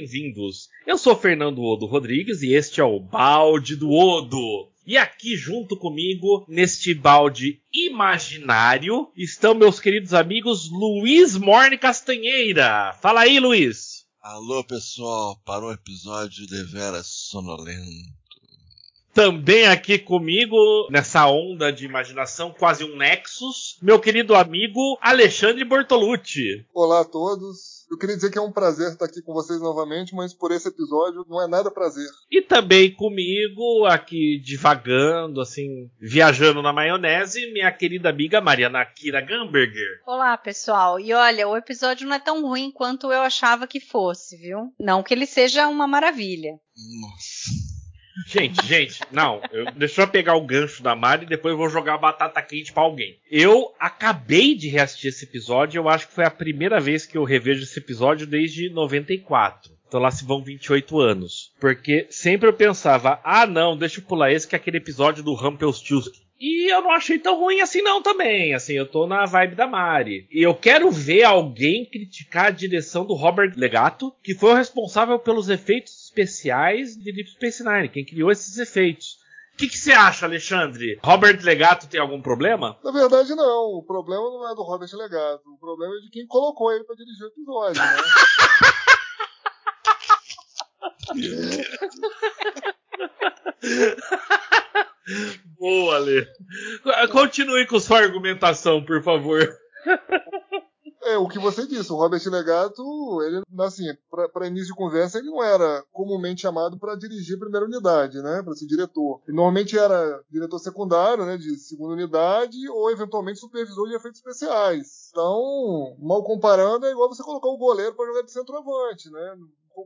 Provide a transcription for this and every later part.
Bem-vindos. Eu sou Fernando Odo Rodrigues e este é o Balde do Odo. E aqui junto comigo, neste balde imaginário, estão meus queridos amigos Luiz Morne Castanheira. Fala aí, Luiz. Alô, pessoal, para um episódio de Vera sonolento. Também aqui comigo, nessa onda de imaginação, quase um Nexus, meu querido amigo Alexandre Bortolucci. Olá a todos. Eu queria dizer que é um prazer estar aqui com vocês novamente, mas por esse episódio não é nada prazer. E também comigo, aqui divagando, assim, viajando na maionese, minha querida amiga Mariana Kira Gamberger. Olá, pessoal. E olha, o episódio não é tão ruim quanto eu achava que fosse, viu? Não que ele seja uma maravilha. Nossa. Gente, gente, não. Eu, deixa eu pegar o gancho da Mari e depois eu vou jogar a batata quente pra alguém. Eu acabei de reassistir esse episódio. Eu acho que foi a primeira vez que eu revejo esse episódio desde 94. Então lá se vão 28 anos. Porque sempre eu pensava, ah não, deixa eu pular esse que é aquele episódio do Rumpelstiltskin. E eu não achei tão ruim assim não também. Assim, eu tô na vibe da Mari. E eu quero ver alguém criticar a direção do Robert Legato, que foi o responsável pelos efeitos especiais de Deep Space Nine, quem criou esses efeitos. O que, você acha, Alexandre? Robert Legato tem algum problema? Na verdade, não. O problema não é do Robert Legato. O problema é de quem colocou ele para dirigir o episódio, né? Boa, Ale. Continue com sua argumentação, por favor. É, o que você disse, o Robert Legato, ele, assim, para início de conversa, ele não era comumente chamado para dirigir a primeira unidade, né, para ser diretor. Ele normalmente era diretor secundário, né, de segunda unidade, ou eventualmente supervisor de efeitos especiais. Então, mal comparando, é igual você colocar o goleiro para jogar de centroavante, né?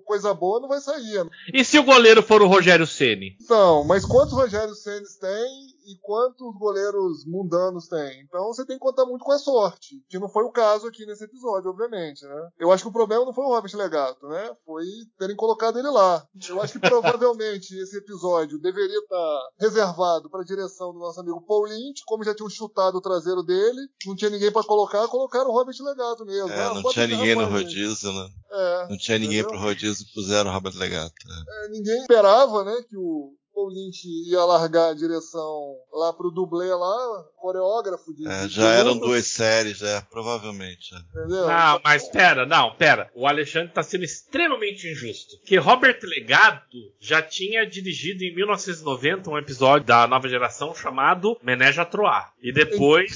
Coisa boa não vai sair. E se o goleiro for o Rogério Ceni? Então, mas quantos Rogério Ceni tem e quantos goleiros mundanos tem. Então você tem que contar muito com a sorte, que não foi o caso aqui nesse episódio, obviamente, né? Eu acho que o problema não foi o Robert Legato, né? Foi terem colocado ele lá. Eu acho que provavelmente esse episódio deveria estar reservado para a direção do nosso amigo Paul Lynch, como já tinham chutado o traseiro dele, não tinha ninguém para colocar, colocaram o Robert Legato mesmo. É, ah, não tinha ninguém no rodízio, né? É, não tinha ninguém entendeu? pro rodízio puseram o Robert Legato. É, ninguém esperava, né, que o Paul Lynch ia largar a direção lá pro dublê lá, coreógrafo de. É, de já eram luta, duas séries, é, provavelmente. é. Entendeu? Não, mas pera, não, pera. O Alexandre tá sendo extremamente injusto. Que Robert Legato já tinha dirigido em 1990 um episódio da nova geração chamado Menage Troar. E depois,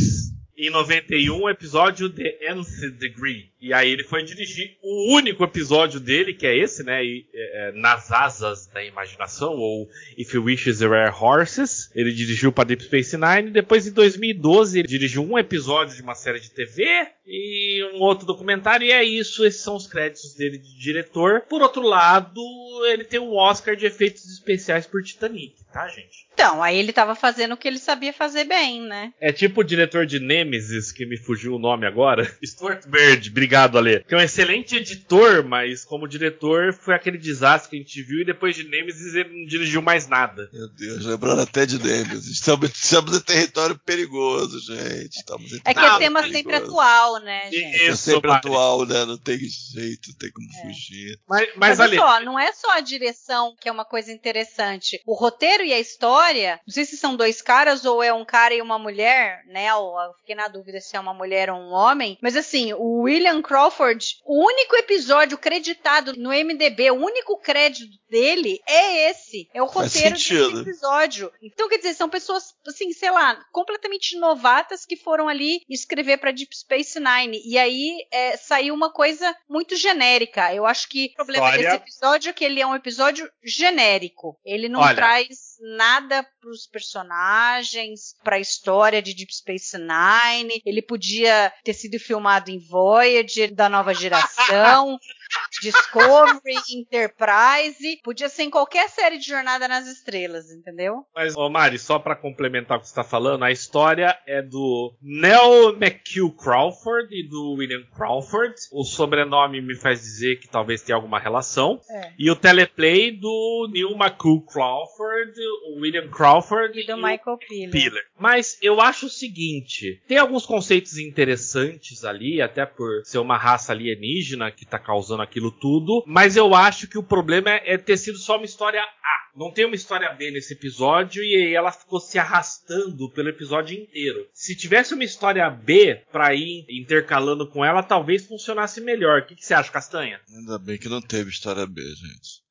em 91, um episódio de Nth Degree. E aí ele foi dirigir o único episódio dele, que é esse, né? e, é, é, Nas Asas da Imaginação, ou If You Wishes There Were Horses. Ele dirigiu para Deep Space Nine. Depois, em 2012, ele dirigiu um episódio de uma série de TV e um outro documentário. E é isso, esses são os créditos dele de diretor. Por outro lado, ele tem um Oscar de efeitos especiais por Titanic, tá, gente? Então, aí ele tava fazendo o que ele sabia fazer bem, né? É tipo o diretor de Nemesis, que me fugiu o nome agora. Stuart Bird, obrigado, Ale. Que é um excelente editor, mas como diretor foi aquele desastre que a gente viu e depois de Nemesis ele não dirigiu mais nada. Meu Deus, lembrando até de Nemesis. Estamos, estamos em território perigoso, É gente. Estamos em que é tema perigoso. sempre atual, né, gente? É Isso, sempre Mari. atual, né? Não tem jeito, não tem como É. fugir. Mas, Mas, mas Ale, olha só, não é só a direção que é uma coisa interessante. O roteiro e a história, não sei se são dois caras ou é um cara e uma mulher, né? Eu fiquei na dúvida se é uma mulher ou um homem. Mas assim, o William William Crawford, o único episódio creditado no MDB, o único crédito dele é esse. É o roteiro desse episódio. Então, quer dizer, são pessoas, assim, sei lá, completamente novatas que foram ali escrever pra Deep Space Nine. E aí é, saiu uma coisa muito genérica. Eu acho que o problema desse episódio é que ele é um episódio genérico. Ele não Olha. traz nada pros personagens, pra história de Deep Space Nine. Ele podia ter sido filmado em Voyager, da nova geração. Discovery, Enterprise, podia ser em qualquer série de Jornada nas Estrelas, entendeu? Mas, ô Mari, só pra complementar o que você tá falando, a história é do Neil McHugh Crawford e do William Crawford. O sobrenome me faz dizer que talvez tenha alguma relação. É. E o teleplay do Neil McHugh Crawford, o William Crawford E do o Michael Piller. Piller. Mas eu acho o seguinte: tem alguns conceitos interessantes ali, até por ser uma raça alienígena que tá causando aquilo tudo. Mas eu acho que o problema é, é ter sido só uma história A. Não tem uma história B nesse episódio e aí ela ficou se arrastando pelo episódio inteiro. Se tivesse uma história B pra ir intercalando com ela, talvez funcionasse melhor. O que, que você acha, Castanha? Ainda bem que não teve história B, gente.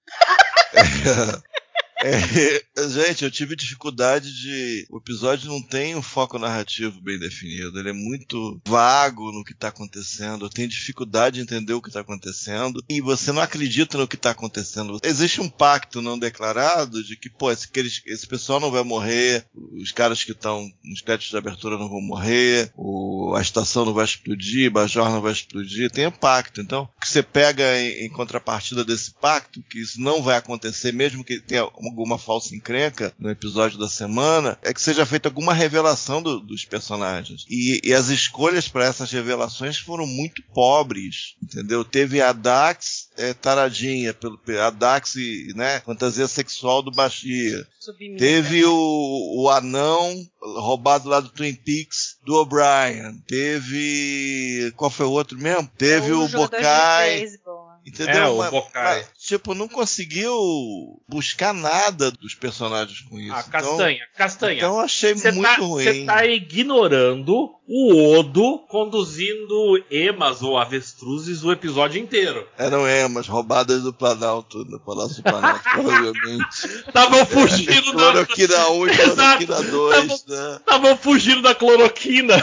É, gente, eu tive dificuldade de. O episódio não tem um foco narrativo bem definido. Ele é muito vago no que está acontecendo. Eu tenho dificuldade de entender o que está acontecendo. E você não acredita no que está acontecendo. Existe um pacto não declarado de que, pô, esse, esse pessoal não vai morrer. Os caras que estão nos créditos de abertura não vão morrer. O, a estação não vai explodir. Bajor não vai explodir. Tem um pacto. Então, o que você pega em, em contrapartida desse pacto, que isso não vai acontecer, mesmo que tenha alguma falsa encrenca no episódio da semana, é que seja feita alguma revelação do- dos personagens. E, e as escolhas para essas revelações foram muito pobres, entendeu? Teve a Dax é, taradinha, pelo, a Dax, né, fantasia sexual do Bashir. Teve o, o anão roubado lá do Twin Peaks do O'Brien. Teve. Qual foi o outro mesmo? Teve o, Bokai. Entendeu? É, o Mas- Bokai. mas, tipo, não conseguiu buscar nada dos personagens com isso. Ah, Então- Castanha, Castanha. Então, eu achei Você muito tá, ruim. você tá ignorando o Odo conduzindo emas ou avestruzes o episódio inteiro. Eram emas roubadas do Planalto, do Palácio do Planalto, provavelmente. Estavam fugindo da. Cloroquina 1 e cloroquina 2, né? Estavam fugindo da cloroquina.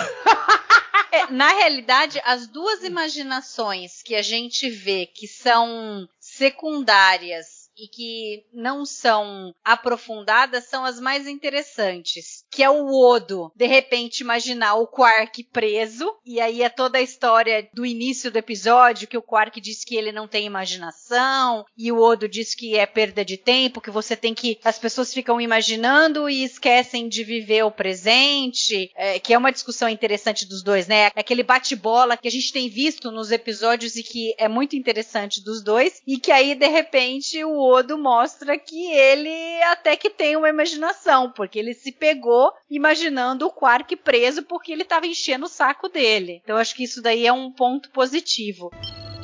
É, na realidade, as duas imaginações que a gente vê que são secundárias e que não são aprofundadas são as mais interessantes. Que é o Odo, de repente, imaginar o Quark preso, e aí é toda a história do início do episódio, que o Quark diz que ele não tem imaginação, e o Odo diz que é perda de tempo, que você tem que. As pessoas ficam imaginando e esquecem de viver o presente, é, que é uma discussão interessante dos dois, né? Aquele bate-bola que a gente tem visto nos episódios e que é muito interessante dos dois, e que aí, de repente, o Odo mostra que ele até que tem uma imaginação, porque ele se pegou imaginando o Quark preso porque ele estava enchendo o saco dele. Então, acho que isso daí é um ponto positivo.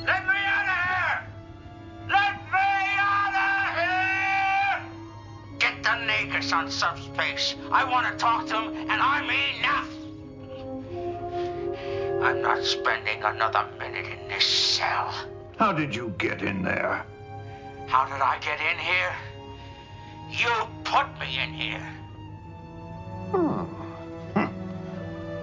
Let me out of here! Let me out of here! Get the on subspace. I want to talk to him, and I mean now. I'm not spending another minute in this cell. How did you get in there? How did I get in here? You put me in here. Hmm.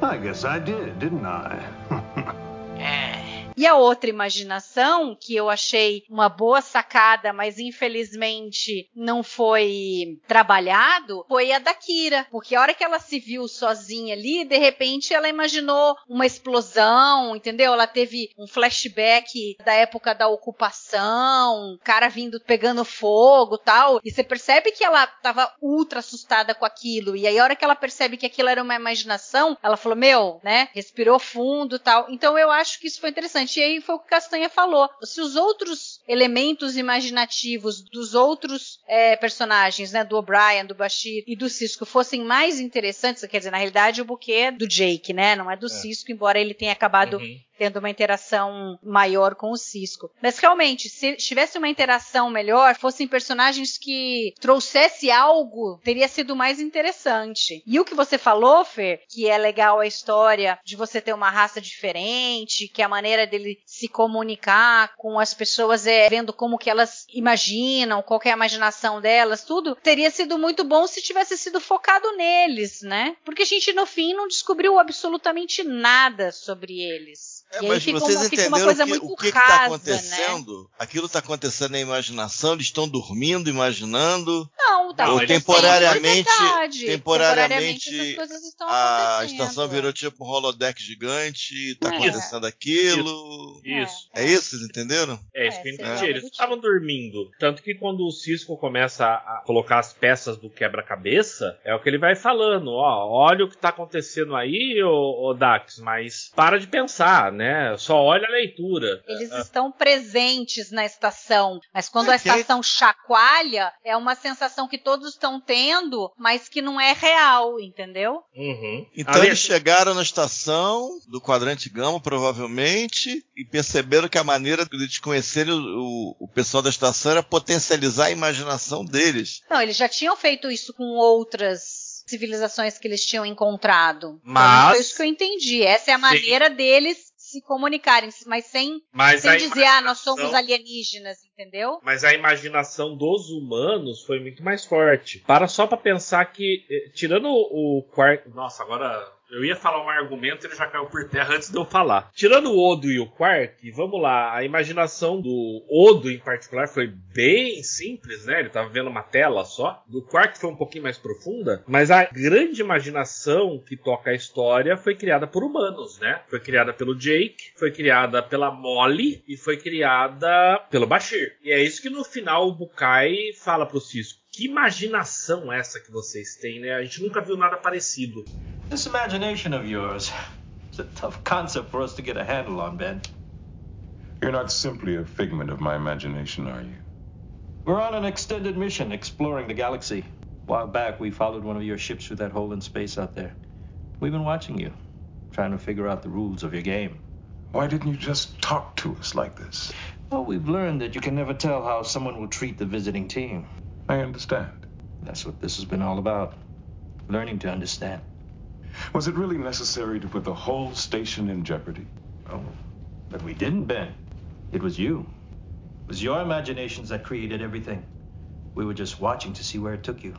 I guess I did, didn't I? Eh. E a outra imaginação, que eu achei uma boa sacada, mas infelizmente não foi trabalhado, foi a da Kira. Porque a hora que ela se viu sozinha ali, de repente ela imaginou uma explosão, entendeu? Ela teve um flashback da época da ocupação, o cara vindo pegando fogo tal. E você percebe que ela tava ultra assustada com aquilo. E aí a hora que ela percebe que aquilo era uma imaginação, ela falou, meu, né? Respirou fundo tal. Então eu acho que isso foi interessante. E aí foi o que Castanha falou. Se os outros elementos imaginativos dos outros é, personagens, né? Do O'Brien, do Bashir e do Cisco fossem mais interessantes, quer dizer, na realidade o buquê é do Jake, né? Não é do Cisco, embora ele tenha acabado Uhum. Tendo uma interação maior com o Cisco. Mas realmente, se tivesse uma interação melhor, fossem personagens que trouxesse algo, teria sido mais interessante. E o que você falou, Fer, que é legal a história de você ter uma raça diferente, que a maneira dele se comunicar com as pessoas é vendo como que elas imaginam, qual é a imaginação delas, tudo, teria sido muito bom se tivesse sido focado neles, né? Porque a gente no fim não descobriu absolutamente nada sobre eles. É, mas fica vocês uma, fica entenderam uma coisa que, muito o que está né? acontecendo? Aquilo está acontecendo na imaginação, eles estão dormindo, imaginando. Não, tá. Ou temporariamente- é verdade. temporariamente, estão A acontecendo. estação virou tipo um holodeck gigante, está É. acontecendo aquilo. Isso. É isso, vocês entenderam? É isso É, que eu entendi. Eles estavam dormindo. Tanto que quando o Cisco começa a colocar as peças do quebra-cabeça, é o que ele vai falando. Ó, olha o que tá acontecendo aí, ô, ô Dax, mas para de pensar, né? Só olha a leitura. Eles É, estão presentes na estação, mas quando a estação chacoalha, é uma sensação que todos estão tendo, mas que não é real, entendeu? uhum. Então Ali- eles chegaram na estação do quadrante Gama, provavelmente, e perceberam que a maneira de conhecerem o, o- o pessoal da estação era potencializar a imaginação deles. Não, eles já tinham feito isso com outras civilizações que eles tinham encontrado. Mas- Foi isso que eu entendi. Essa é a Sim. maneira deles se comunicarem, mas sem, mas sem dizer, ah, nós somos alienígenas, entendeu? Mas a imaginação dos humanos foi muito mais forte. Para só para pensar que, eh, tirando o quarto. Nossa, agora eu ia falar um argumento ele já caiu por terra antes de eu falar. Tirando o Odo e o Quark, vamos lá, a imaginação do Odo em particular foi bem simples, né? Ele tava vendo uma tela só. Do Quark foi um pouquinho mais profunda, mas a grande imaginação que toca a história foi criada por humanos, né? Foi criada pelo Jake, foi criada pela Molly e foi criada pelo Bashir. E é isso que no final o Bukai fala pro Cisco. Que imaginação essa que vocês têm, né? A gente nunca viu nada parecido. This imagination of yours is a tough concept for us to get a handle on, Ben. You're not simply a figment of my imagination, are you? We're on an extended mission exploring the galaxy. A while back, we followed one of your ships through that hole in space out there. We've been watching you, trying to figure out the rules of your game. Why didn't you just talk to us like this? Well, we've learned that you can never tell how someone will treat the visiting team. I understand. That's what this has been all about. Learning to understand. Was it really necessary to put the whole station in jeopardy? Oh, but we didn't, Ben. It was you. It was your imaginations that created everything. We were just watching to see where it took you.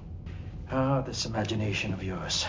Ah, this imagination of yours.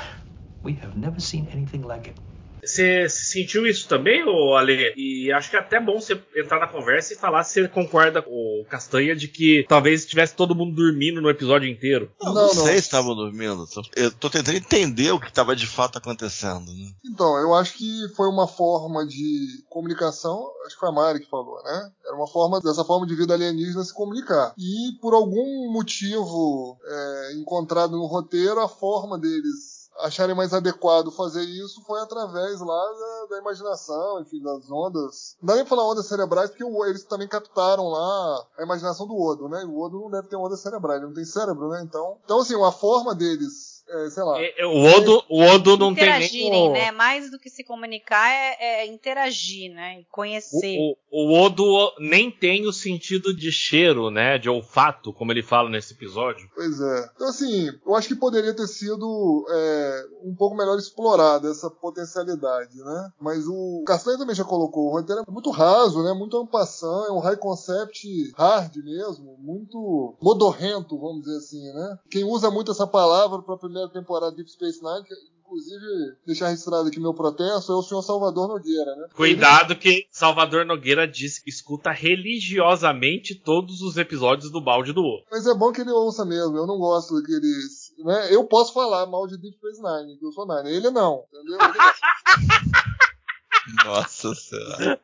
We have never seen anything like it. Você sentiu isso também, ô Ale? E acho que é até bom você entrar na conversa e falar se você concorda com o Castanha de que talvez estivesse todo mundo dormindo no episódio inteiro. Não, Não, não, sei se estavam dormindo. Eu tô tentando entender o que estava de fato acontecendo, né? Então, eu acho que foi uma forma de comunicação, acho que foi a Mari que falou, né? Era uma forma, dessa forma de vida alienígena se comunicar. E por algum motivo é, encontrado no roteiro, a forma deles acharem mais adequado fazer isso foi através lá da, da imaginação, enfim, das ondas. Não dá nem falar ondas cerebrais, porque eles também captaram lá a imaginação do Odo, né? E o Odo não deve ter ondas cerebrais, ele não tem cérebro, né? Então, então assim, a forma deles, sei lá, É, é, O Odo, o Odo não tem nem Interagirem, né? Mais do que se comunicar é, é interagir, né? E conhecer. o, o, o Odo nem tem o sentido de cheiro, né? De olfato, como ele fala nesse episódio. Pois é. Então, assim, eu acho que poderia ter sido é, um pouco melhor explorada essa potencialidade, né? Mas o Castanha também já colocou, o roteiro é muito raso, né? Muito ampassant, é um high concept hard mesmo, muito modorrento, vamos dizer assim, né? Quem usa muito essa palavra para a primeira temporada de Deep Space Nine, que, inclusive, deixar registrado aqui meu protesto, é o senhor Salvador Nogueira, né? Cuidado que Salvador Nogueira diz que escuta religiosamente todos os episódios do balde do Odo. Mas é bom que ele ouça mesmo. Eu não gosto daqueles. Né? Eu posso falar mal de Deep Space Nine, que eu sou Nine. Ele não, entendeu? Ele. Nossa senhora.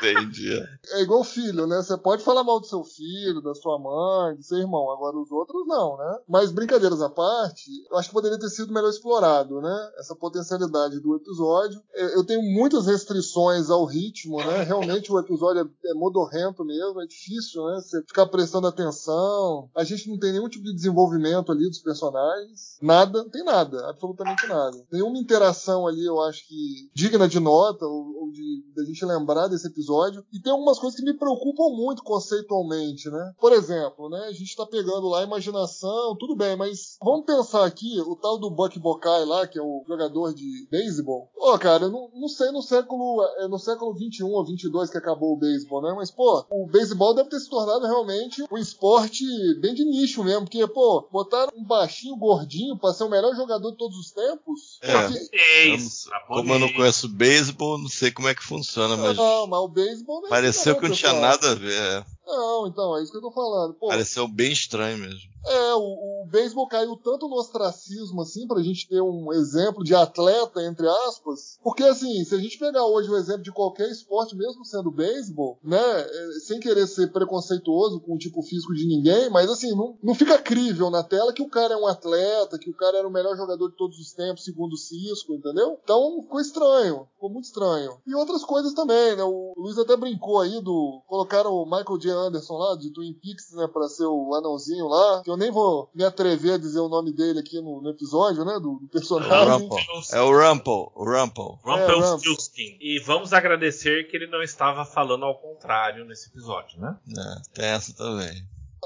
Entendi. É igual filho, né? Você pode falar mal do seu filho, da sua mãe, do seu irmão, agora os outros não, né? Mas brincadeiras à parte, eu acho que poderia ter sido melhor explorado, né? Essa potencialidade do episódio. Eu eu tenho muitas restrições ao ritmo, né? Realmente o episódio é, é modorrento mesmo, é difícil, né? Você ficar prestando atenção. A gente não tem nenhum tipo de desenvolvimento ali dos personagens. Nada, não tem nada, absolutamente nada. Nenhuma interação ali, eu acho que digna de nota ou, ou de da gente lembrar desse episódio. E tem algumas coisas que me preocupam muito conceitualmente, né? Por exemplo, né? A gente tá pegando lá a imaginação, tudo bem, mas vamos pensar aqui, o tal do Buck Bokai lá, que é o jogador de beisebol. Pô, cara, eu não, não sei no século, é no século 21 ou 22 que acabou o beisebol, né? Mas, pô, o beisebol deve ter se tornado realmente um esporte bem de nicho mesmo, porque, pô, botaram um baixinho gordinho pra ser o melhor jogador de todos os tempos. É. Porque- É isso. Como eu não conheço beisebol, não sei como é que funciona, mas Não, mas o beisebol é pareceu que não tinha nada a ver. Não, então, é isso que eu tô falando. Pô, Pareceu bem estranho mesmo. É, o, o beisebol caiu tanto no ostracismo, assim, pra gente ter um exemplo de atleta, entre aspas. Porque, assim, se a gente pegar hoje o exemplo de qualquer esporte, mesmo sendo beisebol, né, é, sem querer ser preconceituoso com o tipo físico de ninguém, mas, assim, não, não fica crível na tela que o cara é um atleta, que o cara era o melhor jogador de todos os tempos, segundo o Cisco, entendeu? Então, ficou estranho, ficou muito estranho. E outras coisas também, né, o Luiz até brincou aí do... Colocaram o Michael J. Anderson lá, de Twin Peaks, né, pra ser o anãozinho lá, que eu nem vou me atrever a dizer o nome dele aqui no, no episódio, né, do, do É o personagem. Rumple. É o Rumple. Rumpelstiltskin. E vamos agradecer que ele não estava falando ao contrário nesse episódio, né? É, tem essa também.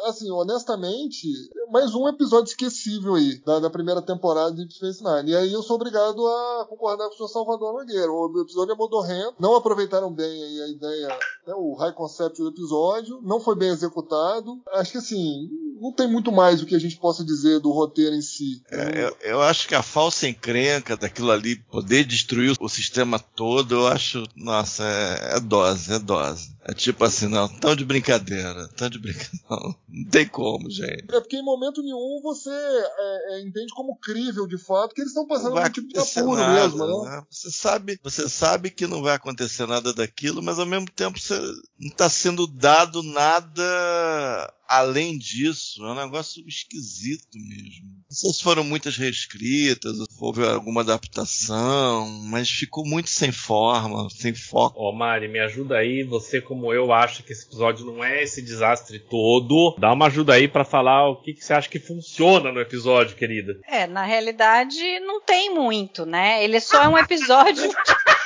Assim, honestamente, mais um episódio esquecível aí, da, da primeira temporada de Deep Space Nine. E aí eu sou obrigado a concordar com o senhor Salvador Nogueira. O episódio é modorrento, não aproveitaram bem aí a ideia, né, o high concept do episódio, não foi bem executado. Acho que assim, não tem muito mais o que a gente possa dizer do roteiro em si. É, eu, eu acho que a falsa encrenca daquilo ali poder destruir o sistema todo, eu acho, nossa, é, é dose, é dose. É tipo assim, não, tão de brincadeira, tão de brincadeira. Não, não tem como, gente. É porque em momento nenhum você é, é, entende como crível de fato que eles estão passando vai um tipo de apuro nada, mesmo, né? né? Você sabe, você sabe que não vai acontecer nada daquilo, mas ao mesmo tempo você não está sendo dado nada além disso. É um negócio esquisito mesmo. Não sei se foram muitas reescritas, ou houve alguma adaptação, mas ficou muito sem forma, sem foco. Ó, Mari, me ajuda aí. Você, como eu, acha que esse episódio não é esse desastre todo. Dá uma ajuda aí pra falar o que, que você acha que funciona no episódio, querida. É, na realidade não tem muito, né? Ele só é um episódio.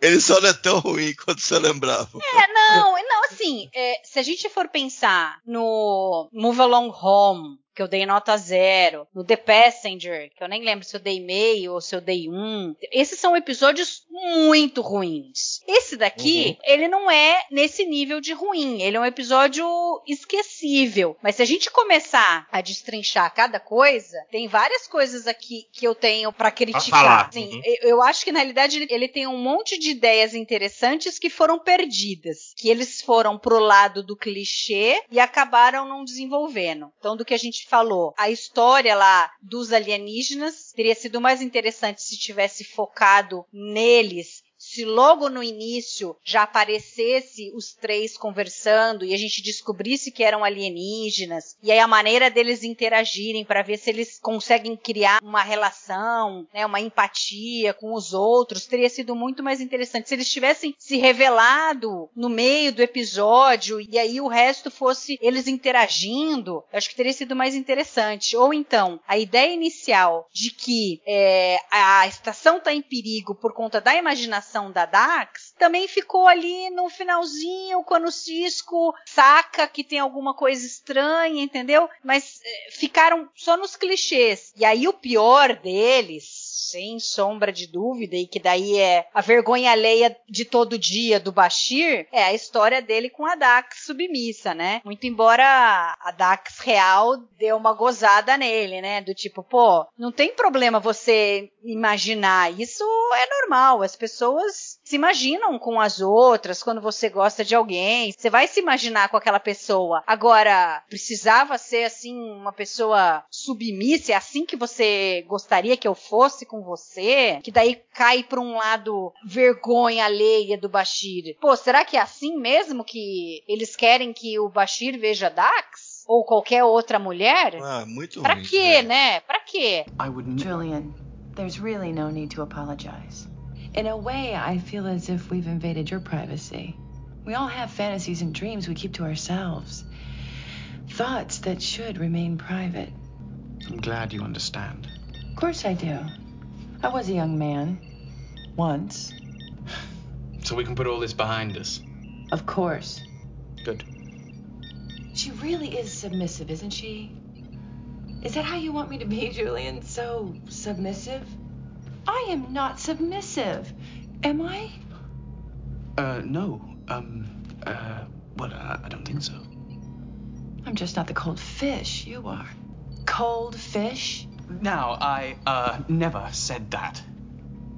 Ele só não é tão ruim quanto você lembrava. É, não, assim, é, se a gente for pensar no Move Along Home, que eu dei nota zero, no The Passenger, que eu nem lembro se eu dei meio ou se eu dei um, esses são episódios muito ruins. Esse daqui, ele não é nesse nível de ruim, ele é um episódio esquecível. Mas se a gente começar a destrinchar cada coisa, tem várias coisas aqui que eu tenho pra criticar. falar. Assim, Uhum. eu- eu acho que na realidade ele, ele tem um monte de ideias interessantes que foram perdidas, que eles foram pro lado do clichê e acabaram não desenvolvendo. Então, do que a gente falou, a história lá dos alienígenas teria sido mais interessante se tivesse focado neles. Se logo no início já aparecesse os três conversando e a gente descobrisse que eram alienígenas, e aí a maneira deles interagirem para ver se eles conseguem criar uma relação, né, uma empatia com os outros, teria sido muito mais interessante. Se eles tivessem se revelado no meio do episódio e aí o resto fosse eles interagindo, eu acho que teria sido mais interessante. Ou então, a ideia inicial de que é, a estação está em perigo por conta da imaginação da Dax também ficou ali no finalzinho, quando o Cisco saca que tem alguma coisa estranha, entendeu? Mas é, ficaram só nos clichês. E aí o pior deles sem sombra de dúvida, e que daí é a vergonha alheia de todo dia do Bashir, é a história dele com a Dax submissa, né? Muito embora a Dax real deu uma gozada nele, né? Do tipo, pô, não tem problema você imaginar, isso é normal, as pessoas se imaginam com as outras quando você gosta de alguém, você vai se imaginar com aquela pessoa. Agora, precisava ser assim uma pessoa submissa, é assim que você gostaria que eu fosse com você, que daí cai pra um lado vergonha alheia do Bashir. Pô, será que é assim mesmo que eles querem que o Bashir veja Dax? Ou qualquer outra mulher? Ah, muito Pra ruim. quê, né? Pra quê? I. Julian, there's really no need to apologize. In a way, I feel as if we've invaded your privacy. We all have fantasies and dreams we keep to ourselves. Thoughts that should remain private. I'm glad you understand. Of course I do. I was a young man. Once. So we can put all this behind us. Of course. Good. She really is submissive, isn't she? Is that how you want me to be, Julian? So submissive? I am not submissive. Am I? Uh, no. Um, uh, well, I, I don't think so. I'm just not the cold fish you are. Cold fish? Now, I, uh, never said that.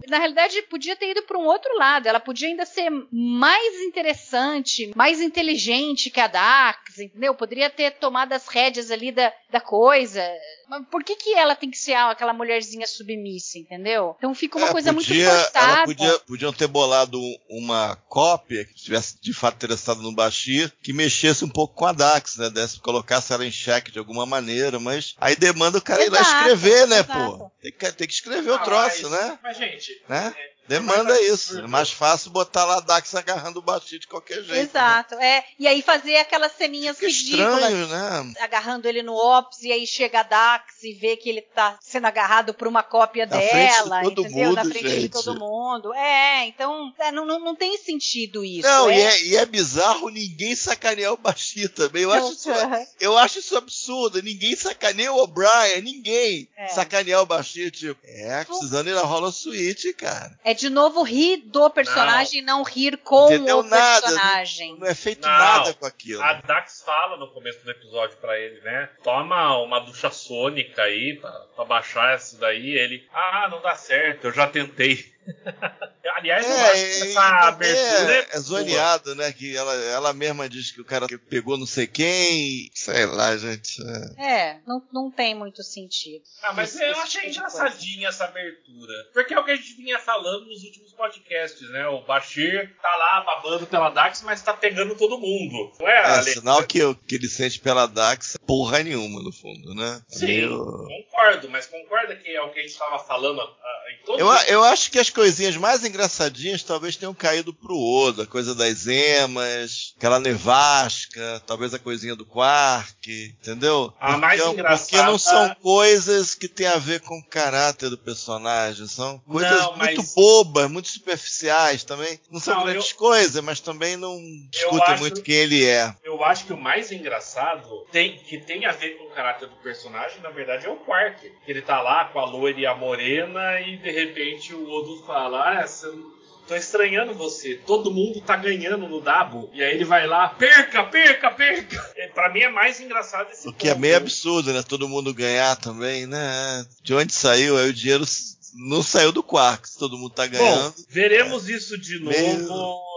Na realidade, podia ter ido para um outro lado. Ela podia ainda ser mais interessante, mais inteligente que a Dax, entendeu? Poderia ter tomado as rédeas ali da, da coisa. Mas por que, que ela tem que ser aquela mulherzinha submissa, entendeu? Então fica uma É, coisa podia- muito forçada. Ela podia, podiam ter bolado um- uma cópia que tivesse de fato interessado no Bashir, que mexesse um pouco com a Dax, né? Desse, colocasse ela em xeque de alguma maneira, mas aí demanda o cara ir lá Exato, escrever, né, exato. pô? Tem que, tem que escrever o Ah, troço, mas- né? Mas, gente. Né? é- Demanda isso. É mais fácil botar lá a Dax agarrando o Bashir de qualquer jeito. né? Exato, é. E aí fazer aquelas ceninhas Fica ridículas. estranho, né? Agarrando ele no Ops e aí chega a Dax e vê que ele tá sendo agarrado por uma cópia Na de dela, todo entendeu? mundo, Na frente de gente. todo mundo. É, então é, não, não, não tem sentido isso. Não, é. e, é, e é bizarro ninguém sacanear o Bashir também. Eu acho, isso, eu acho isso absurdo. Ninguém sacaneia o O'Brien, ninguém É. sacanear o Bashir. Tipo, é, precisando ir na Holo Suite, cara. É de novo rir do personagem e não, rir com Entendeu o nada, personagem. Não é feito Não. nada com aquilo. A Dax fala no começo do episódio pra ele, né? Toma uma ducha sônica aí pra, pra baixar isso daí. Ele, ah, não dá certo, eu já tentei. Aliás, eu É, essa também abertura é, é, é zoneado, né? Que ela, ela mesma diz que o cara pegou não sei quem. Sei lá, gente. é. É, não, não tem muito sentido. Ah, mas Esse- eu achei tipo engraçadinha essa abertura. Porque é o que a gente vinha falando nos últimos podcasts, né? O Bashir tá lá babando pela Dax, mas tá pegando todo mundo. Não é, É, Ale? sinal que, o que ele sente pela Dax porra nenhuma, no fundo, né? Sim, Meio- concordo, mas concorda que é o que a gente tava falando ah, em todos Eu, eu acho que as coisinhas mais engraçadinhas talvez tenham caído pro Oda, a coisa das emas, aquela nevasca, talvez a coisinha do Quark, entendeu? A mais porque, engraçada- porque não são coisas que têm a ver com o caráter do personagem, são coisas Não, mas- muito bobas, muito superficiais também. Não são Não, grandes eu- coisas, mas também não discutem acho- muito quem ele é. Eu acho que o mais engraçado tem, que tem a ver com o caráter do personagem, na verdade, é o Quark. Ele tá lá com a loira e a morena e de repente o Odo fala: Ah, você tô estranhando você, todo mundo tá ganhando no Dabo. E aí ele vai lá, perca, perca, perca. É, pra mim é mais engraçado esse O que é ponto. meio absurdo, né? Todo mundo ganhar também, né? De onde saiu? Aí o dinheiro não saiu do Quark, todo mundo tá ganhando. Bom, veremos isso de novo Meio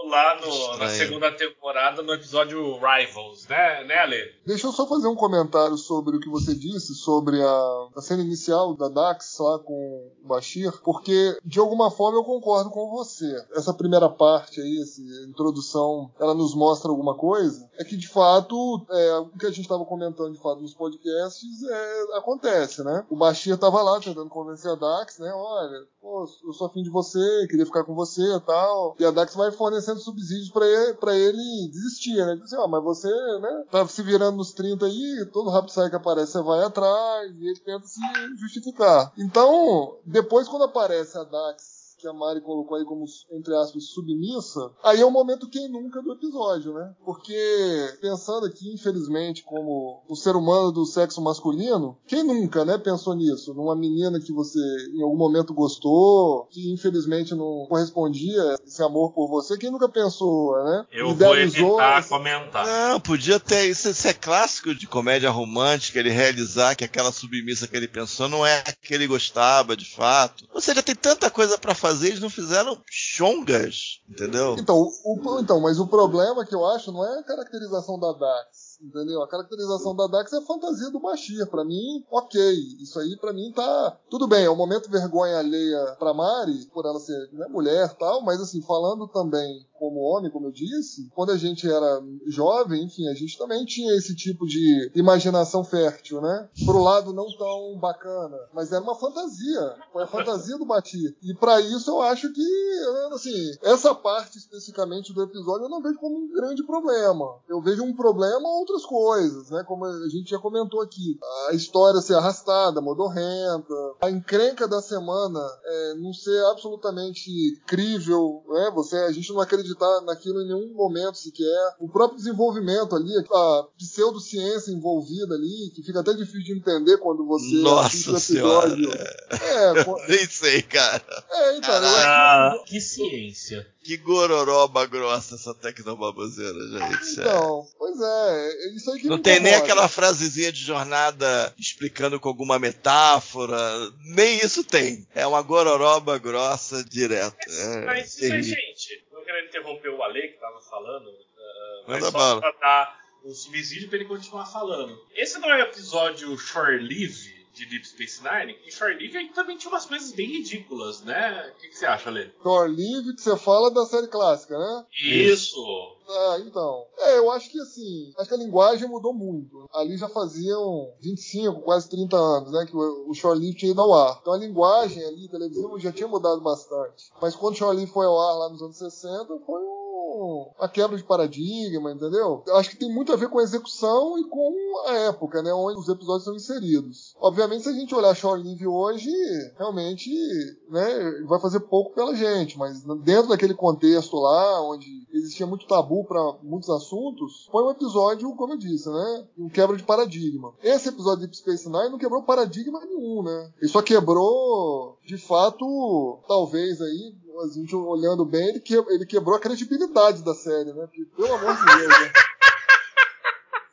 lá no- na segunda temporada, no episódio Rivals, né, né Ale? Deixa eu só fazer um comentário sobre o que você disse, sobre a, a cena inicial da Dax lá com o Bashir, porque de alguma forma eu concordo com você. Essa primeira parte aí, essa introdução, ela nos mostra alguma coisa, é que de fato, é, o que a gente estava comentando de fato nos podcasts é, acontece, né? O Bashir tava lá tentando convencer a Dax, né? Olha, pô, eu sou afim de você, queria ficar com você e tal. E a Dax vai fornecendo subsídios pra ele, ele desistir, né? Diz assim, mas você, né, tá se virando nos 30 aí, todo rápido sai que aparece, você vai atrás, e ele tenta se justificar. Então, depois quando aparece a Dax que a Mari colocou aí como, entre aspas, submissa, aí é o momento quem nunca do episódio, né? Porque, pensando aqui, infelizmente, como o ser humano do sexo masculino, quem nunca, né, pensou nisso? Numa menina que você em algum momento gostou, que infelizmente não correspondia esse amor por você, quem nunca pensou, né? Eu vou evitar essa- comentar. Não, podia ter. Isso, isso é clássico de comédia romântica, ele realizar que aquela submissa que ele pensou não é a que ele gostava de fato. Ou seja, tem tanta coisa pra fazer, eles não fizeram chongas, entendeu? Então, o- então, mas o problema que eu acho não é a caracterização da Dax. Entendeu? A caracterização da Dax é a fantasia do Bashir. Pra mim, ok. Isso aí, pra mim, tá. Tudo bem, é um momento vergonha alheia pra Mari, por ela ser né, mulher tal, mas assim, falando também como homem, como eu disse, quando a gente era jovem, enfim, a gente também tinha esse tipo de imaginação fértil, né? Pro lado não tão bacana, mas era uma fantasia, foi a fantasia do Bati. E para isso eu acho que, assim, essa parte especificamente do episódio eu não vejo como um grande problema. Eu vejo um problema outras coisas, né? Como a gente já comentou aqui, a história ser arrastada, modorrenta, a encrenca da semana é, não ser absolutamente crível, né? Você, a gente não acredita acreditar naquilo em nenhum momento sequer. O próprio desenvolvimento ali, a pseudociência envolvida ali, que fica até difícil de entender quando você Nossa o episódio. É, Nem sei, cara. É, então, eu ah, acho que... que ciência. Que gororoba grossa essa tecnobaboseira, gente. Então, pois é, isso aí que Não tem nem aquela frasezinha de jornada explicando com alguma metáfora, nem isso tem. É uma gororoba grossa direto. É, Mas isso é, gente, não querendo interromper o Ale que estava falando, uh, mas Manda só bala. pra dar um subsídio para ele continuar falando. Esse não é o episódio Shore Live de Deep Space Nine? E Shore aí também tinha umas coisas bem ridículas, né? O que, que você acha, Ale? Shore Live que você fala da série clássica, né? Isso! Ah, então. É, eu acho que assim, acho que a linguagem mudou muito. Ali já faziam 25, quase 30 anos, né, que o, Shore Live tinha ido ao ar. Então a linguagem ali, televisiva, já tinha mudado bastante. Mas quando o Shore Live foi ao ar lá nos anos 60, foi um uma quebra de paradigma, entendeu? Eu acho que tem muito a ver com a execução e com a época, né, onde os episódios são inseridos. Obviamente, se a gente olhar Shore Live hoje, realmente, né, vai fazer pouco pela gente, mas dentro daquele contexto lá, onde existia muito tabu para muitos assuntos, foi um episódio, como eu disse, né, um quebra de paradigma. Esse episódio de Deep Space Nine não quebrou paradigma nenhum, né? Ele só quebrou, de fato, talvez aí, a gente olhando bem, ele, que, ele quebrou a credibilidade da série, né? Porque, pelo amor de Deus, né?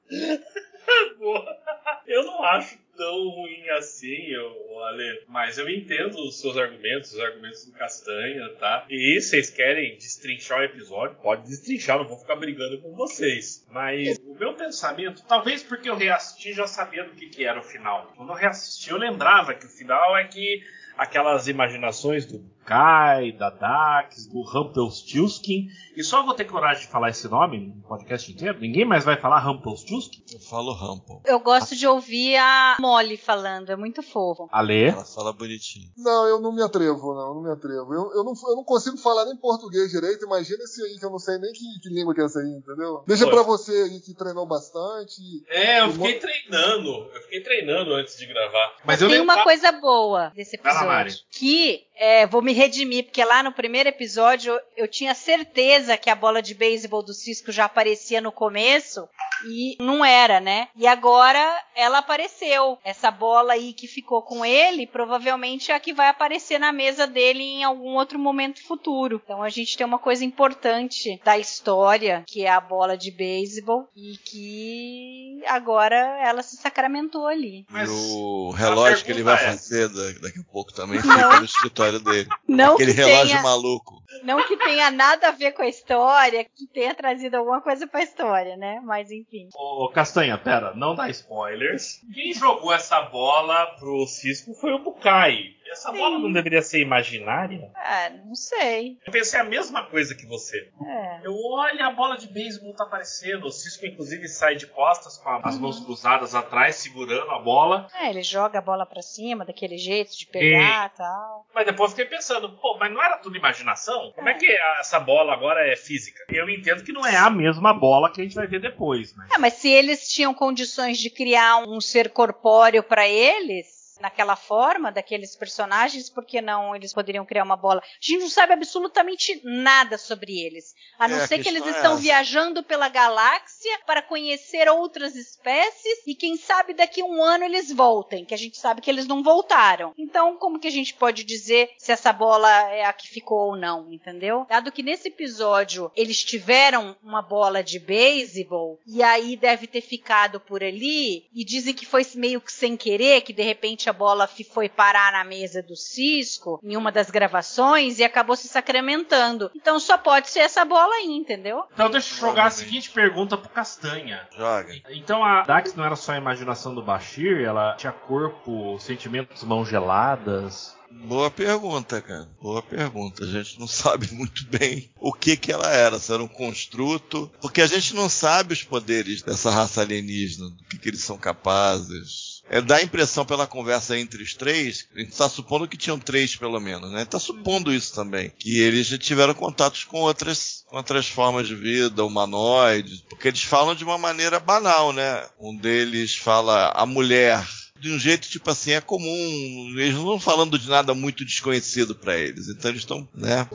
Eu não acho tão ruim assim, eu, Ale, mas eu entendo os seus argumentos, os argumentos do Castanha, tá? E se vocês querem destrinchar o episódio, pode destrinchar, não vou ficar brigando com vocês. Mas o meu pensamento, talvez porque eu reassisti já sabia do que, que era o final. Quando eu reassisti, eu lembrava que o final é que aquelas imaginações do Kai, da Dax, do Rumpelstiltskin. E só vou ter coragem de falar esse nome no podcast inteiro. Ninguém mais vai falar Rumpelstiltskin. Eu falo Rumpel. Eu gosto de ouvir a Molly falando, é muito fofo. Ale? Ela fala bonitinho. Não, eu não me atrevo, não, eu não me atrevo. Eu, eu, não, eu não consigo falar nem português direito, imagina esse aí que eu não sei nem que, que língua que é essa aí, entendeu? Deixa Foi. pra você aí que treinou bastante. É, eu fiquei mo- treinando. Eu fiquei treinando antes de gravar. Mas eu Tem lembro. uma coisa boa desse episódio. Que é, vou me redimir, porque lá no primeiro episódio eu, eu tinha certeza que a bola de beisebol do Cisco já aparecia no começo. E não era, né? E agora ela apareceu. Essa bola aí que ficou com ele, provavelmente é a que vai aparecer na mesa dele em algum outro momento futuro. Então a gente tem uma coisa importante da história, que é a bola de beisebol, e que agora ela se sacramentou ali. Mas e o relógio que ele vai é- fazer da- daqui a pouco também fica no escritório dele. Não Aquele que relógio tenha- maluco. Não que tenha nada a ver com a história, que tenha trazido alguma coisa pra história, né? Mas enfim. Ô, Castanha, pera, não dá spoilers. Quem jogou essa bola pro Cisco foi o Bukai. Essa Sim. bola não deveria ser imaginária? É, não sei. Eu pensei a mesma coisa que você. É. Eu olho, a bola de beisebol tá aparecendo. O Cisco, inclusive, sai de costas com as mãos cruzadas atrás, segurando a bola. É, ele joga a bola pra cima daquele jeito de pegar e tal. Mas depois fiquei pensando, pô, mas não era tudo imaginação? Como é que a- essa bola agora é física? Eu entendo que não é a mesma bola que a gente vai ver depois, né? É, mas se eles tinham condições de criar um ser corpóreo pra eles. Naquela forma, daqueles personagens, por que não eles poderiam criar uma bola? A gente não sabe absolutamente nada sobre eles. A não É, ser que eles é estão essa. viajando pela galáxia para conhecer outras espécies e quem sabe daqui a um ano eles voltem, que a gente sabe que eles não voltaram. Então, como que a gente pode dizer se essa bola é a que ficou ou não, entendeu? Dado que nesse episódio eles tiveram uma bola de beisebol e aí deve ter ficado por ali e dizem que foi meio que sem querer, que de repente a a bola foi parar na mesa do Cisco em uma das gravações e acabou se sacramentando. Então só pode ser essa bola aí, entendeu? Então deixa eu jogar a seguinte pergunta pro Castanha. Joga. Então a Dax não era só a imaginação do Bashir, ela tinha corpo, sentimentos, mãos geladas. Boa pergunta, cara. Boa pergunta. A gente não sabe muito bem o que que ela era. Se era um construto. Porque a gente não sabe os poderes dessa raça alienígena, do que, que eles são capazes. É, dá a impressão pela conversa entre os três, a gente está supondo que tinham três pelo menos, né? Está supondo isso também. Que eles já tiveram contatos com outras, com outras formas de vida, humanoides. Porque eles falam de uma maneira banal, né? Um deles fala a mulher de um jeito tipo assim é comum. Eles não estão falando de nada muito desconhecido para eles. Então eles estão, né?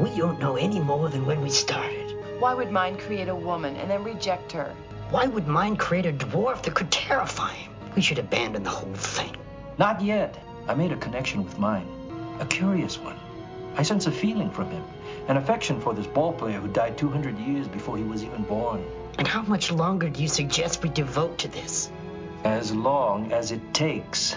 We don't know any more than when we started. Why would mind create a woman and then reject her? Why would mind create a dwarf that could terrify him? We should abandon the whole thing. Not yet. I made a connection with mine. A curious one. I sense a feeling from him. An affection for this ball player who died 200 years before he was even born. And how much longer do you suggest we devote to this? As long as it takes.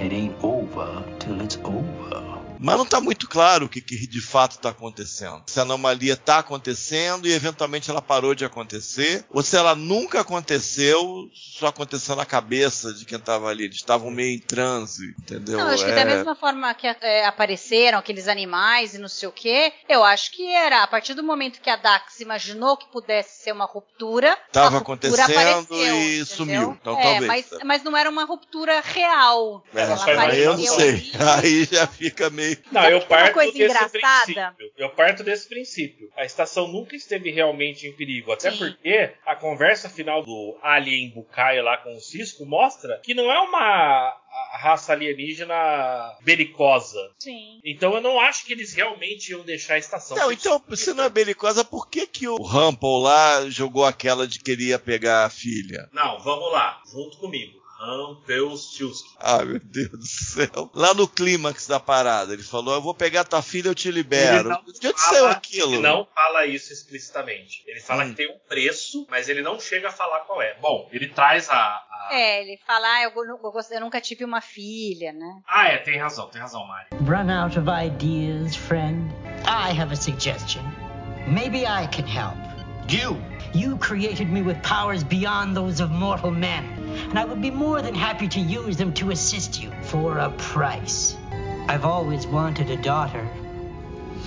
It ain't over till it's over. Mas não está muito claro o que, que de fato está acontecendo. Se a anomalia está acontecendo e eventualmente ela parou de acontecer, ou se ela nunca aconteceu, só aconteceu na cabeça de quem estava ali. Eles estavam meio em transe, entendeu? Não, acho que É- da mesma forma que é, apareceram aqueles animais e não sei o quê, eu acho que era a partir do momento que a Dax imaginou que pudesse ser uma ruptura, Tava a ruptura acontecendo apareceu, e entendeu? sumiu. Então, é, talvez. Mas, mas não era uma ruptura real. É, Ela aí eu não sei. Aí já fica meio. Não, Sabe eu uma parto coisa desse engraçada? princípio. Eu parto desse princípio. A estação nunca esteve realmente em perigo. Até Sim. porque a conversa final do Alien Bucaio lá com o Cisco mostra que não é uma raça alienígena belicosa. Sim. Então eu não acho que eles realmente iam deixar a estação. Não, então, se não é belicosa, por que, que o Rumpel lá jogou aquela de que ele ia pegar a filha? Não, vamos lá, junto comigo. Rampelstiltskin. Ah, meu Deus do céu. Lá no clímax da parada, ele falou: Eu vou pegar tua filha, eu te Ele libero. não De onde fala- saiu aquilo? Ele não fala isso explicitamente. Ele fala Hum. que tem um preço, mas ele não chega a falar qual é. Bom, ele traz a. a- É, ele fala, ah, eu, eu, eu nunca tive uma filha, né? Ah, é, tem razão, tem razão, Mari. Run out of ideas, friend? I have a suggestion. Maybe I can help. You! You created me with powers beyond those of mortal men, and I would be more than happy to use them to assist you for a price. I've always wanted a daughter.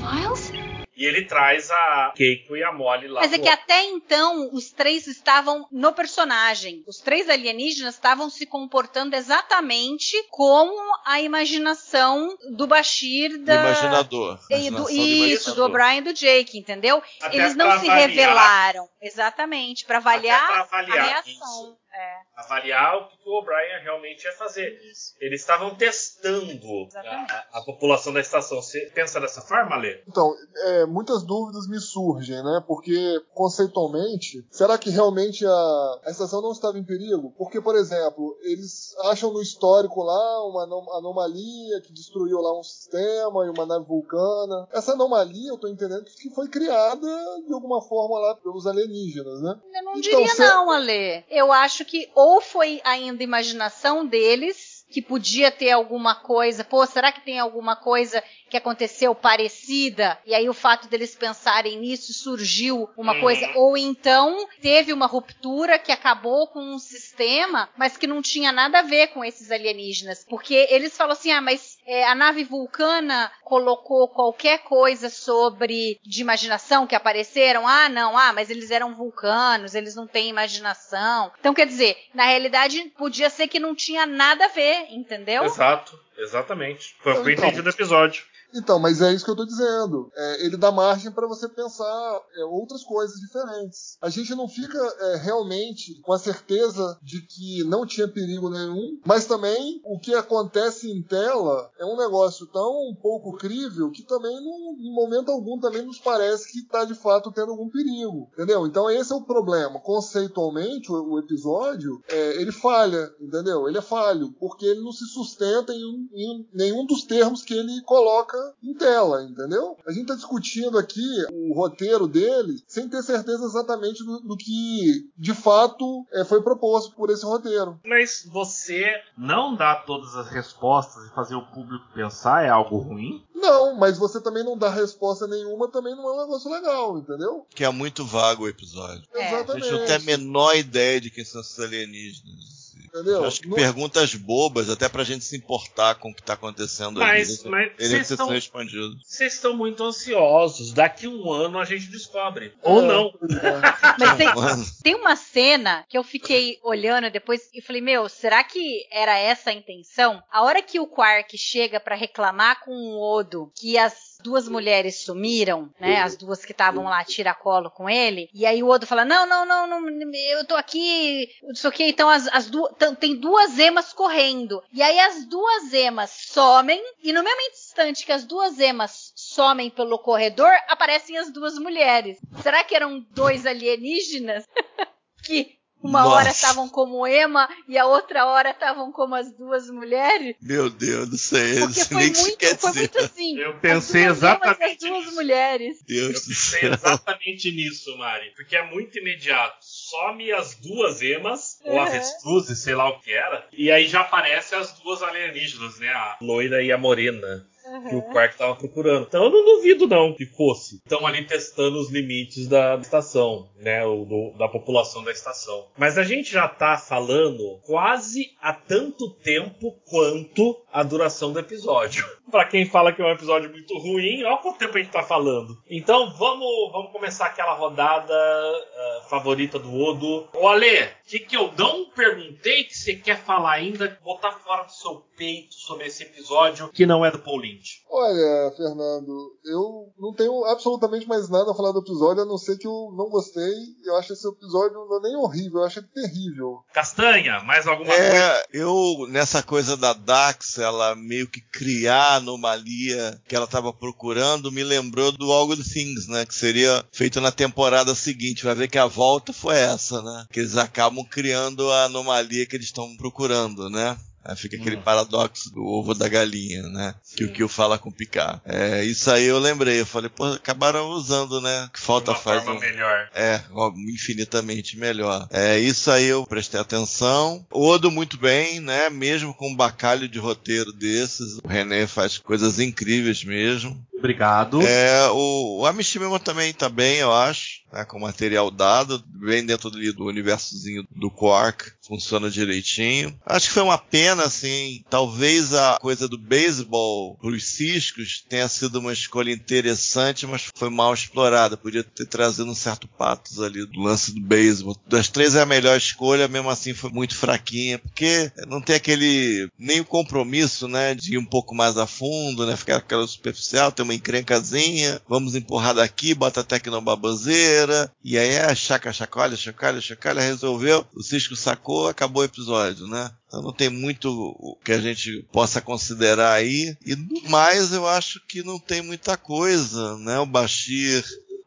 Miles? E ele traz a Keiko e a Molly lá. Mas é que até então os três estavam no personagem. Os três alienígenas estavam se comportando exatamente como a imaginação do Bashir Do da. imaginador. e do, do isso, do. O'Brien e do Jake, entendeu? Até Eles não se avaliar- revelaram. Exatamente, para avaliar, avaliar a reação. isso. É, avaliar o que o O'Brien realmente ia fazer. isso. Eles estavam testando a, a população da estação. Você pensa dessa forma, Lê? Então, é, muitas dúvidas me surgem, né? Porque, conceitualmente, será que realmente a, a estação não estava em perigo? Porque, por exemplo, eles acham no histórico lá uma anom- anomalia que destruiu lá um sistema e uma nave vulcana. Essa anomalia, eu tô entendendo que foi criada de alguma forma lá pelos alienígenas, né? Eu não Então, diria se- não, Ale. Eu acho que ou foi ainda imaginação deles, que podia ter alguma coisa, pô, será que tem alguma coisa que aconteceu parecida? E aí o fato deles pensarem nisso surgiu uma Uhum. coisa, ou então teve uma ruptura que acabou com um sistema, mas que não tinha nada a ver com esses alienígenas, porque eles falam assim, ah, mas é, a nave vulcana colocou qualquer coisa sobre de imaginação que apareceram. Ah, não, ah, mas eles eram vulcanos, eles não têm imaginação. Então, quer dizer, na realidade, podia ser que não tinha nada a ver, entendeu? Exato, exatamente. Foi o que eu Então. entendi do episódio. Então, mas é isso que eu tô dizendo. É, ele dá margem para você pensar é, outras coisas diferentes. A gente não fica é, realmente com a certeza de que não tinha perigo nenhum, mas também o que acontece em tela é um negócio tão pouco crível que também, não, em momento algum, também nos parece que está de fato tendo algum perigo. Entendeu? Então, esse é o problema. Conceitualmente, o, o episódio, é, ele falha, entendeu? Ele é falho, porque ele não se sustenta em, em nenhum dos termos que ele coloca em tela, entendeu? A gente tá discutindo aqui o roteiro dele sem ter certeza exatamente do, do que de fato é, foi proposto por esse roteiro. Mas você não dá todas as respostas e fazer o público pensar é algo ruim? Não, mas você também não dá resposta nenhuma, também não é um negócio legal, entendeu? Que é muito vago o episódio. É. A Exatamente. gente não tem a menor ideia de quem são esses alienígenas. Entendeu? Eu acho que Não- perguntas bobas, até pra gente se importar com o que tá acontecendo Mas- ali. mas Ele vocês estão- respondido. Vocês estão muito ansiosos. Daqui um ano a gente descobre. Ou É, não. Mas tem, tem uma cena que eu fiquei olhando depois e falei, meu, será que era essa a intenção? A hora que o Quark chega pra reclamar com o Odo que as duas mulheres sumiram, né? As duas que estavam lá tiracolo com ele, e aí o Odo fala: "Não, não, não, não eu tô aqui, não sei o que". Então as, as duas tem duas emas correndo. E aí as duas emas somem e no mesmo instante que as duas emas somem pelo corredor, aparecem as duas mulheres. Será que eram dois alienígenas que uma hora Nossa. estavam como Ema e a outra hora estavam como as duas mulheres? Meu Deus do céu, Porque foi muito, foi dizer. muito assim. Eu as pensei duas emas e exatamente as duas nisso. mulheres. Deus Eu do pensei céu. exatamente nisso, Mari. Porque é muito imediato. Some as duas emas, ou Uhum. avestruzes, sei lá o que era. E aí já aparecem as duas alienígenas, né? A loira e a morena. Que o Quark tava procurando. Então eu não duvido, não, que fosse. Estão ali testando os limites da estação, né? O, do- da população da estação. Mas a gente já tá falando quase há tanto tempo quanto a duração do episódio. Pra quem fala que é um episódio muito ruim, olha quanto tempo a gente tá falando. Então vamos, vamos começar aquela rodada ah, favorita do Odo. Ô Ale, que que eu não perguntei que você quer falar ainda, botar fora do seu peito sobre esse episódio que não é do Paul Lynch. Olha, Fernando, eu não tenho absolutamente mais nada a falar do episódio, a não ser que eu não gostei. Eu acho esse episódio não é nem horrível, eu acho ele terrível. Castanha, mais alguma coisa? É, eu, nessa coisa da Dax, ela meio que criar a anomalia que ela estava procurando, me lembrou do All Good Things, né? Que seria feito na temporada seguinte. Vai ver que a volta foi essa, né? Que eles acabam criando a anomalia que eles estão procurando, né? Aí fica aquele paradoxo do ovo da galinha, né? Que o Kill fala com o Picard. É, isso aí eu lembrei. Eu falei, pô, acabaram usando, né? Que falta uma faz forma um... melhor. É, infinitamente melhor. É, isso aí eu prestei atenção. Odo muito bem, né? Mesmo com um bacalho de roteiro desses, o René faz coisas incríveis mesmo. Obrigado. É, o, o Amishima também tá bem, eu acho, né, com material dado, bem dentro ali do universozinho do Quark, funciona direitinho. Acho que foi uma pena, assim, talvez a coisa do beisebol pros ciscos tenha sido uma escolha interessante, mas foi mal explorada. Podia ter trazido um certo patos ali do lance do beisebol. Das três é a melhor escolha, mesmo assim foi muito fraquinha, porque não tem aquele, nem o compromisso, né, de ir um pouco mais a fundo, né, ficar aquela superficial, ter uma encrencazinha, vamos empurrar daqui, bota a tecnobaboseira, e aí é chaca, chacoalha, chacalha, chacalha, resolveu, o Cisco sacou, acabou o episódio, né? Então não tem muito que a gente possa considerar aí. E do mais, eu acho que não tem muita coisa, né? O Bashir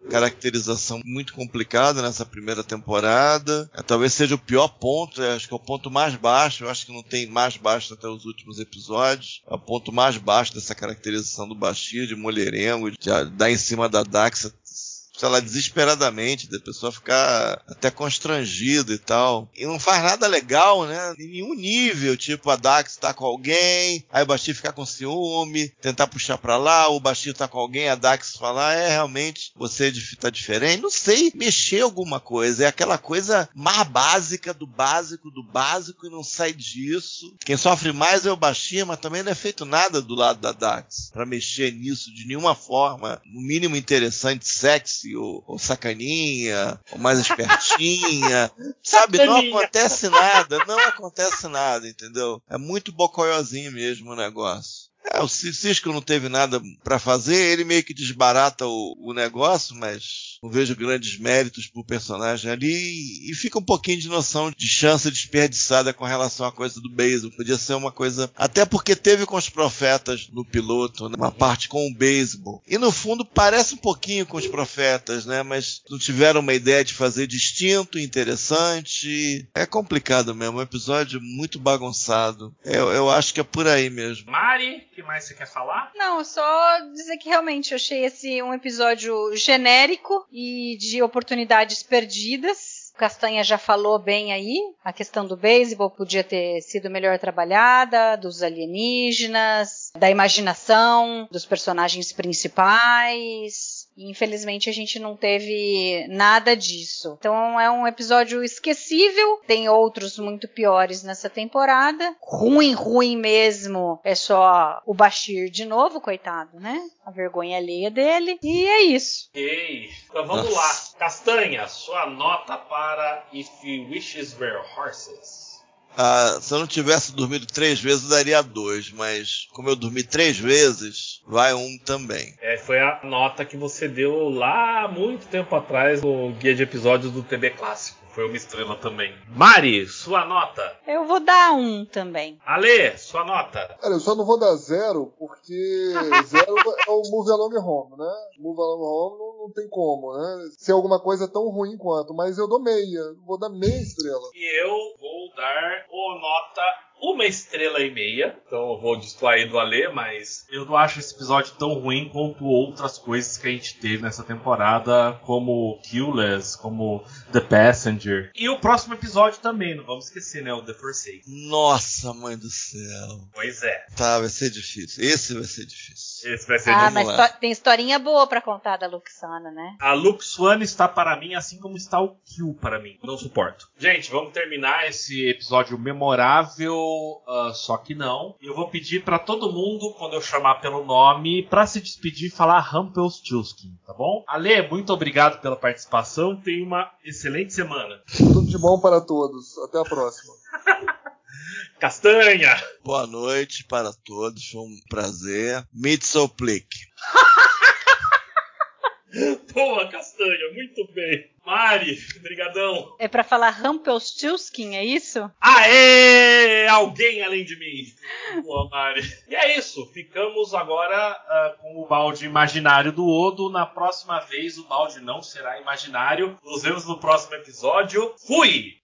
caracterização muito complicada nessa primeira temporada. É, talvez seja o pior ponto, é, acho que é o ponto mais baixo. Eu acho que não tem mais baixo até os últimos episódios. É o ponto mais baixo dessa caracterização do Bashir, de mulherengo, de dar em cima da Daxa sei lá, desesperadamente, da pessoa ficar até constrangida e tal. E não faz nada legal, né? Em nenhum nível. Tipo, a Dax tá com alguém, aí o Bashir ficar com ciúme, tentar puxar pra lá, o Bashir tá com alguém, a Dax falar, é, realmente, você tá diferente. Não sei, mexer alguma coisa. É aquela coisa mais básica do básico do básico e não sai disso. Quem sofre mais é o Bashir, mas também não é feito nada do lado da Dax pra mexer nisso de nenhuma forma, no mínimo interessante, sexy ou, ou sacaninha, ou mais espertinha. Sabe, não acontece nada, não acontece nada, entendeu? É muito bocoiozinho mesmo o negócio. É, o Cisco não teve nada pra fazer, ele meio que desbarata o, o negócio, mas mas não vejo grandes méritos pro personagem ali e fica um pouquinho de noção de chance desperdiçada com relação à coisa do beisebol. Podia ser uma coisa. Até porque teve com os profetas no piloto, né? uma parte com o beisebol. E no fundo parece um pouquinho com os profetas, né? Mas não tiveram uma ideia de fazer distinto, interessante. É complicado mesmo, é um episódio muito bagunçado. Eu, eu acho que é por aí mesmo. Mari, o que mais você quer falar? Não, só dizer que realmente eu achei esse um episódio genérico e de oportunidades perdidas. O Castanha já falou bem aí, a questão do beisebol podia ter sido melhor trabalhada, dos alienígenas, da imaginação dos personagens principais. E, infelizmente a gente não teve nada disso. Então é um episódio esquecível. Tem outros muito piores nessa temporada. Ruim, ruim mesmo. É só o Bashir de novo, coitado, né? A vergonha alheia dele. E é isso. Ok. Então vamos lá. Castanha, sua nota para If Wishes Were Horses. Ah, se eu não tivesse dormido três vezes, eu daria dois, mas como eu dormi três vezes, vai um também. É, foi a nota que você deu lá há muito tempo atrás no guia de episódios do TB Clássico. Foi uma estrela também. Mari, sua nota. Eu vou dar um também. Ale, sua nota. Cara, eu só não vou dar zero, porque zero é o Move Along Home, né? Move Along Home não, tem como, né? Ser alguma coisa tão ruim quanto, mas eu dou meia. Vou dar meia estrela. E eu vou dar o nota uma estrela e meia. Então eu vou distrair do Alê, mas eu não acho esse episódio tão ruim quanto outras coisas que a gente teve nessa temporada, como Killers, como The Passenger. E o próximo episódio também, não vamos esquecer, né? O The Forsaken. Nossa, mãe do céu. Pois é. Tá, vai ser difícil. Esse vai ser difícil. Esse vai ser Ah, difícil. mas lá. to- tem historinha boa pra contar da Luxana, né? A Lux One está para mim assim como está o Kill para mim. Não suporto. Gente, vamos terminar esse episódio memorável, ah, só que não. Eu vou pedir para todo mundo, quando eu chamar pelo nome, para se despedir, falar Rumpelstiltskin, tá bom? Ale, muito obrigado pela participação. Tenha uma excelente semana. Tudo de bom para todos. Até a próxima. Castanha! Boa noite para todos, foi um prazer. Mitzelplick. Boa, Castanha, muito bem. Mari, brigadão. É pra falar Rumpelstiltskin, é isso? Aê! Alguém além de mim. Boa, Mari. E é isso. Ficamos agora ah, com o balde imaginário do Odo. Na próxima vez o balde não será imaginário. Nos vemos no próximo episódio. Fui!